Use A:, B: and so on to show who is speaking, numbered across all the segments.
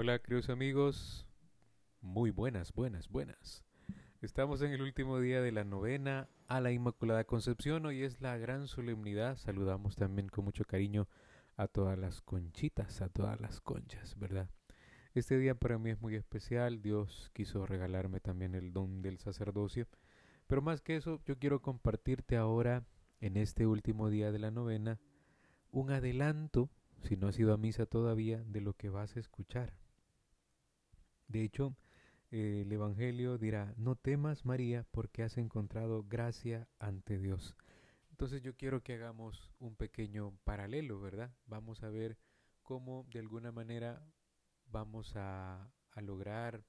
A: Hola, queridos amigos. Muy buenas, buenas, buenas. Estamos en el último día de la novena a la Inmaculada Concepción. Hoy es la gran solemnidad. Saludamos también con mucho cariño a todas las conchitas, a todas las conchas, ¿verdad? Este día para mí es muy especial. Dios quiso regalarme también el don del sacerdocio. Pero más que eso, yo quiero compartirte ahora, en este último día de la novena, un adelanto, si no has ido a misa todavía, de lo que vas a escuchar. De hecho, eh, el Evangelio dirá, no temas María porque has encontrado gracia ante Dios. Entonces yo quiero que hagamos un pequeño paralelo, ¿verdad? Vamos a ver cómo de alguna manera vamos a, lograr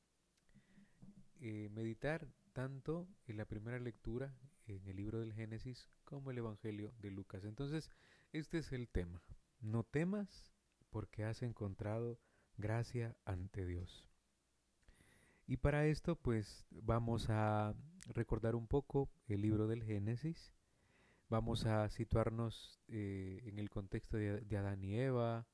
A: eh, meditar tanto en la primera lectura en el libro del Génesis como el Evangelio de Lucas. Entonces, este es el tema. No temas porque has encontrado gracia ante Dios. Y para esto pues vamos a recordar un poco el libro del Génesis, vamos a situarnos eh, en el contexto de, Adán y Eva,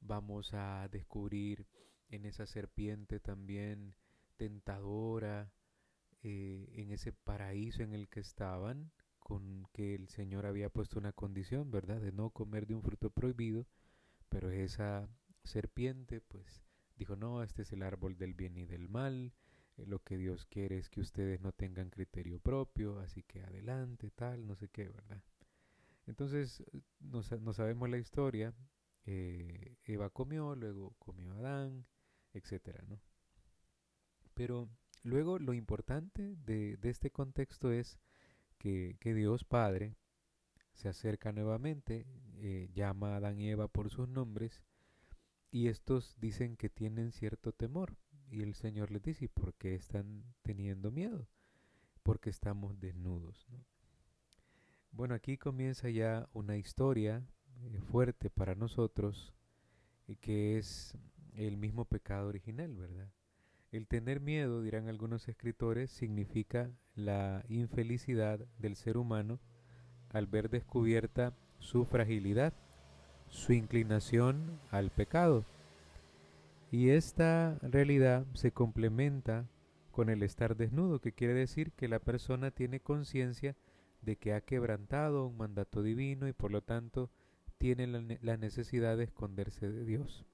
A: vamos a descubrir en esa serpiente también tentadora, eh, en ese paraíso en el que estaban, con que el Señor había puesto una condición, ¿verdad?, de no comer de un fruto prohibido, pero esa serpiente pues dijo, no, este es el árbol del bien y del mal, eh, lo que Dios quiere es que ustedes no tengan criterio propio, así que adelante, tal, no sé qué, ¿verdad? Entonces, no, no sabemos la historia, eh, Eva comió, luego comió Adán, etcétera, ¿no? Pero luego lo importante de, este contexto es que, que, Dios Padre se acerca nuevamente, eh, llama a Adán y Eva por sus nombres, y estos dicen que tienen cierto temor. Y el Señor les dice, ¿por qué están teniendo miedo? Porque estamos desnudos. ¿no? Bueno, aquí comienza ya una historia eh, fuerte para nosotros, eh, que es el mismo pecado original, ¿verdad? El tener miedo, dirán algunos escritores, significa la infelicidad del ser humano al ver descubierta su fragilidad su inclinación al pecado. Y esta realidad se complementa con el estar desnudo, que quiere decir que la persona tiene conciencia de que ha quebrantado un mandato divino y por lo tanto tiene la, necesidad de esconderse de Dios.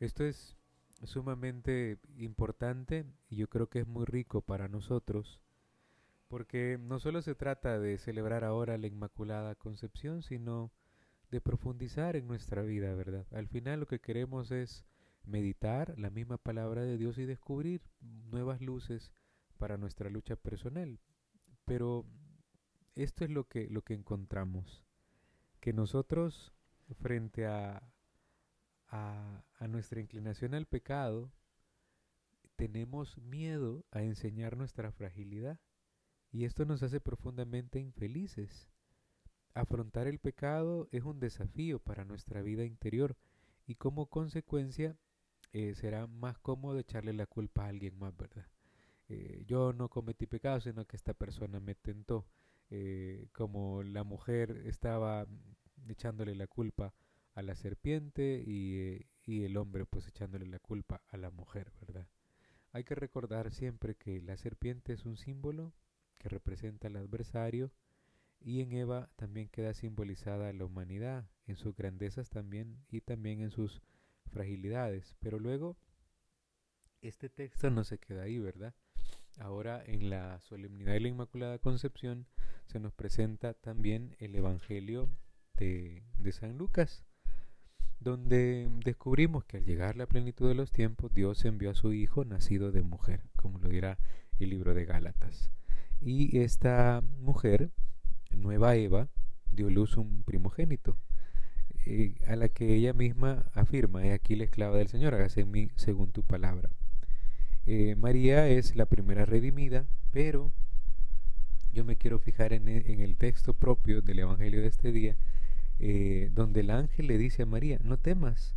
A: Esto es sumamente importante y yo creo que es muy rico para nosotros, porque no solo se trata de celebrar ahora la Inmaculada Concepción, sino de profundizar en nuestra vida, ¿verdad? Al final lo que queremos es meditar la misma palabra de Dios y descubrir nuevas luces para nuestra lucha personal. Pero esto es lo que, lo que encontramos, que nosotros frente a, a, a nuestra inclinación al pecado, tenemos miedo a enseñar nuestra fragilidad y esto nos hace profundamente infelices afrontar el pecado es un desafío para nuestra vida interior y como consecuencia eh, será más cómodo echarle la culpa a alguien más, ¿verdad? Eh, yo no cometí pecado, sino que esta persona me tentó. Eh, como la mujer estaba echándole la culpa a la serpiente y, y el hombre pues echándole la culpa a la mujer, ¿verdad? Hay que recordar siempre que la serpiente es un símbolo que representa al adversario, y en Eva también queda simbolizada la humanidad, en sus grandezas también y también en sus fragilidades. Pero luego, este texto no se queda ahí, ¿verdad? Ahora en la solemnidad de la Inmaculada Concepción se nos presenta también el Evangelio de, de San Lucas, donde descubrimos que al llegar la plenitud de los tiempos, Dios envió a su Hijo nacido de mujer, como lo dirá el libro de Gálatas. Y esta mujer nueva Eva dio luz un primogénito, eh, a la que ella misma afirma, he aquí la esclava del Señor, hágase en mí según tu palabra. Eh, María es la primera redimida, pero yo me quiero fijar en, e, el texto propio del Evangelio de este día, eh, donde el ángel le dice a María, no temas,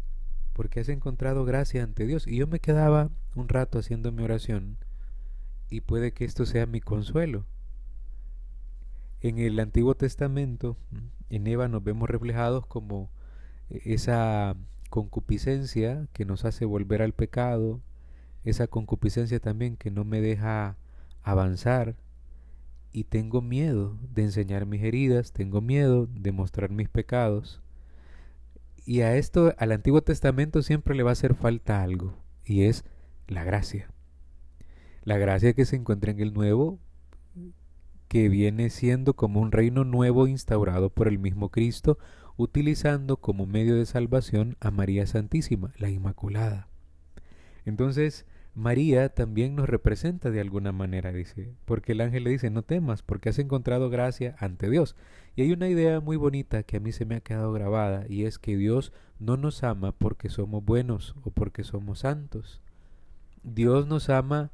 A: porque has encontrado gracia ante Dios. Y yo me quedaba un rato haciendo mi oración, y puede que esto sea mi consuelo, en el Antiguo Testamento, en Eva nos vemos reflejados como eh, esa concupiscencia que nos hace volver al pecado, esa concupiscencia también que no me deja avanzar y tengo miedo de enseñar mis heridas, tengo miedo de mostrar mis pecados. Y a esto, al Antiguo Testamento siempre le va a hacer falta algo, y es la gracia. La gracia que se encuentra en el Nuevo, que viene siendo como un reino nuevo instaurado por el mismo Cristo, utilizando como medio de salvación a María Santísima, la Inmaculada. Entonces, María también nos representa de alguna manera, dice, porque el ángel le dice, no temas, porque has encontrado gracia ante Dios. Y hay una idea muy bonita que a mí se me ha quedado grabada, y es que Dios no nos ama porque somos buenos o porque somos santos. Dios nos ama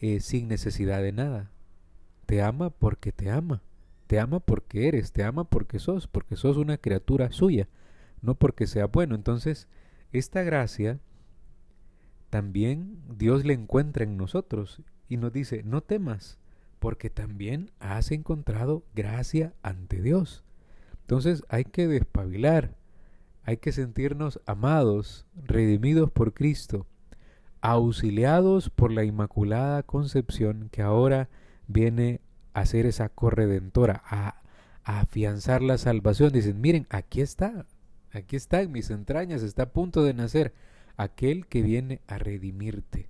A: eh, sin necesidad de nada. Te ama porque te ama. Te ama porque eres, te ama porque sos, porque sos una criatura suya, no porque sea bueno. Entonces, esta gracia también Dios le encuentra en nosotros y nos dice, no temas, porque también has encontrado gracia ante Dios. Entonces hay que despabilar, hay que sentirnos amados, redimidos por Cristo, auxiliados por la Inmaculada Concepción que ahora viene a ser esa corredentora, a, a afianzar la salvación. Dicen, miren, aquí está, aquí está en mis entrañas, está a punto de nacer aquel que viene a redimirte.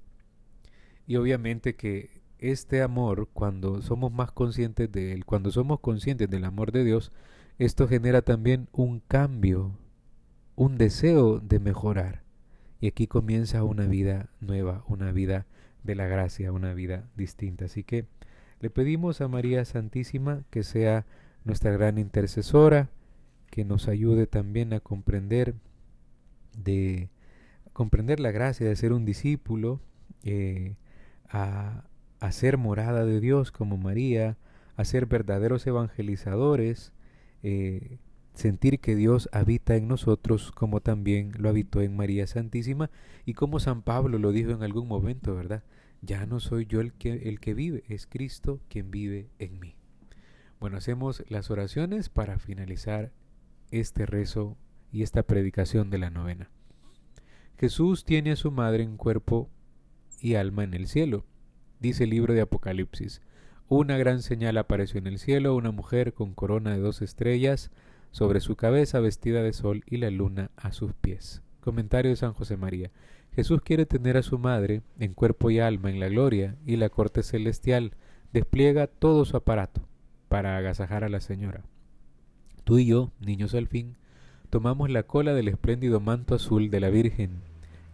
A: Y obviamente que este amor, cuando somos más conscientes de él, cuando somos conscientes del amor de Dios, esto genera también un cambio, un deseo de mejorar. Y aquí comienza una vida nueva, una vida de la gracia, una vida distinta. Así que le pedimos a María Santísima que sea nuestra gran intercesora, que nos ayude también a comprender de comprender la gracia de ser un discípulo, eh, a, ser morada de Dios como María, a ser verdaderos evangelizadores, eh, sentir que Dios habita en nosotros como también lo habitó en María Santísima y como San Pablo lo dijo en algún momento, ¿verdad? Ya no soy yo el que, el que vive, es Cristo quien vive en mí. Bueno, hacemos las oraciones para finalizar este rezo y esta predicación de la novena. Jesús tiene a su madre en cuerpo y alma en el cielo. Dice el libro de Apocalipsis. Una gran señal apareció en el cielo, una mujer con corona de dos estrellas sobre su cabeza vestida de sol y la luna a sus pies. Comentario de San José María. Jesús quiere tener a su madre en cuerpo y alma en la gloria y la corte celestial despliega todo su aparato para agasajar a la señora. Tú y yo, niños al fin, tomamos la cola del espléndido manto azul de la Virgen,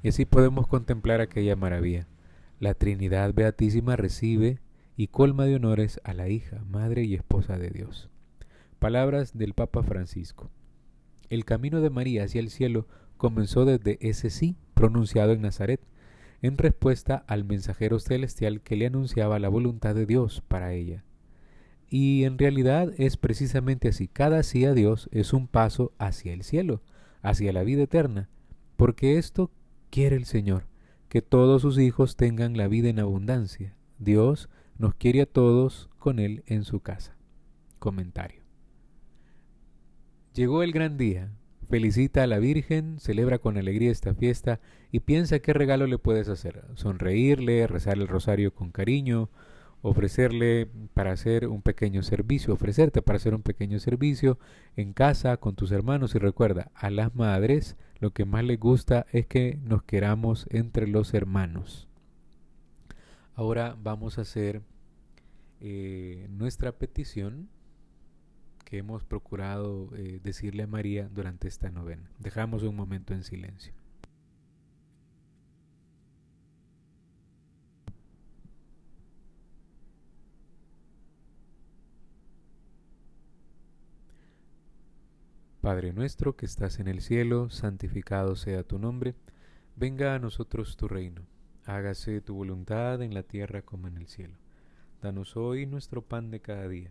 A: y así podemos contemplar aquella maravilla. La Trinidad Beatísima recibe y colma de honores a la hija, madre y esposa de Dios. Palabras del Papa Francisco. El camino de María hacia el cielo comenzó desde ese sí pronunciado en Nazaret, en respuesta al mensajero celestial que le anunciaba la voluntad de Dios para ella. Y en realidad es precisamente así. Cada sí a Dios es un paso hacia el cielo, hacia la vida eterna, porque esto quiere el Señor, que todos sus hijos tengan la vida en abundancia. Dios nos quiere a todos con Él en su casa. Comentario. Llegó el gran día. Felicita a la Virgen, celebra con alegría esta fiesta y piensa qué regalo le puedes hacer. Sonreírle, rezar el rosario con cariño, ofrecerle para hacer un pequeño servicio, ofrecerte para hacer un pequeño servicio en casa con tus hermanos y recuerda, a las madres lo que más les gusta es que nos queramos entre los hermanos. Ahora vamos a hacer eh, nuestra petición que hemos procurado eh, decirle a María durante esta novena. Dejamos un momento en silencio. Padre nuestro que estás en el cielo, santificado sea tu nombre, venga a nosotros tu reino, hágase tu voluntad en la tierra como en el cielo. Danos hoy nuestro pan de cada día,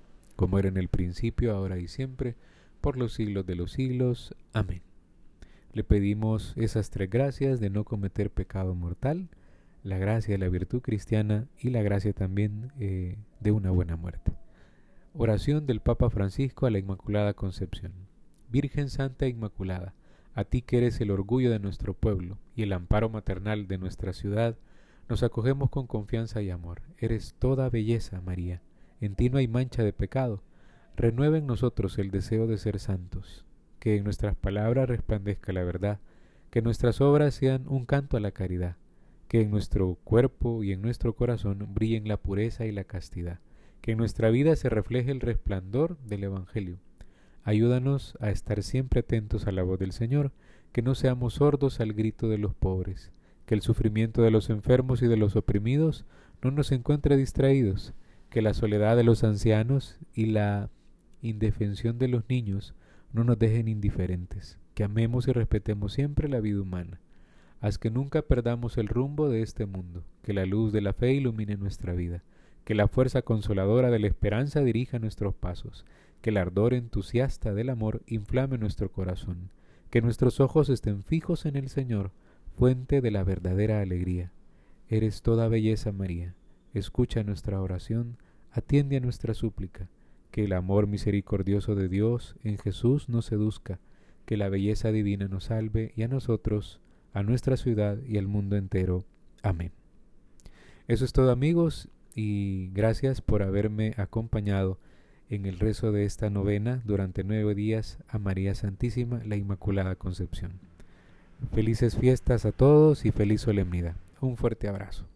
A: como era en el principio, ahora y siempre, por los siglos de los siglos. Amén. Le pedimos esas tres gracias de no cometer pecado mortal, la gracia de la virtud cristiana y la gracia también eh, de una buena muerte. Oración del Papa Francisco a la Inmaculada Concepción. Virgen Santa Inmaculada, a ti que eres el orgullo de nuestro pueblo y el amparo maternal de nuestra ciudad, nos acogemos con confianza y amor. Eres toda belleza, María. En ti no hay mancha de pecado. Renueva en nosotros el deseo de ser santos. Que en nuestras palabras resplandezca la verdad. Que nuestras obras sean un canto a la caridad. Que en nuestro cuerpo y en nuestro corazón brillen la pureza y la castidad. Que en nuestra vida se refleje el resplandor del Evangelio Ayúdanos a estar siempre atentos a la voz del Señor, que no seamos sordos al grito de los pobres, que el sufrimiento de los enfermos y de los oprimidos no nos encuentre distraídos, que la soledad de los ancianos y la indefensión de los niños no nos dejen indiferentes, que amemos y respetemos siempre la vida humana. Haz que nunca perdamos el rumbo de este mundo, que la luz de la fe ilumine nuestra vida, que la fuerza consoladora de la esperanza dirija nuestros pasos, que el ardor entusiasta del amor inflame nuestro corazón, que nuestros ojos estén fijos en el Señor, fuente de la verdadera alegría. Eres toda belleza, María. Escucha nuestra oración, atiende a nuestra súplica, que el amor misericordioso de Dios en Jesús nos seduzca, que la belleza divina nos salve y a nosotros, a nuestra ciudad y al mundo entero. Amén. Eso es todo amigos y gracias por haberme acompañado en el rezo de esta novena durante nueve días a María Santísima, la Inmaculada Concepción. Felices fiestas a todos y feliz solemnidad. Un fuerte abrazo.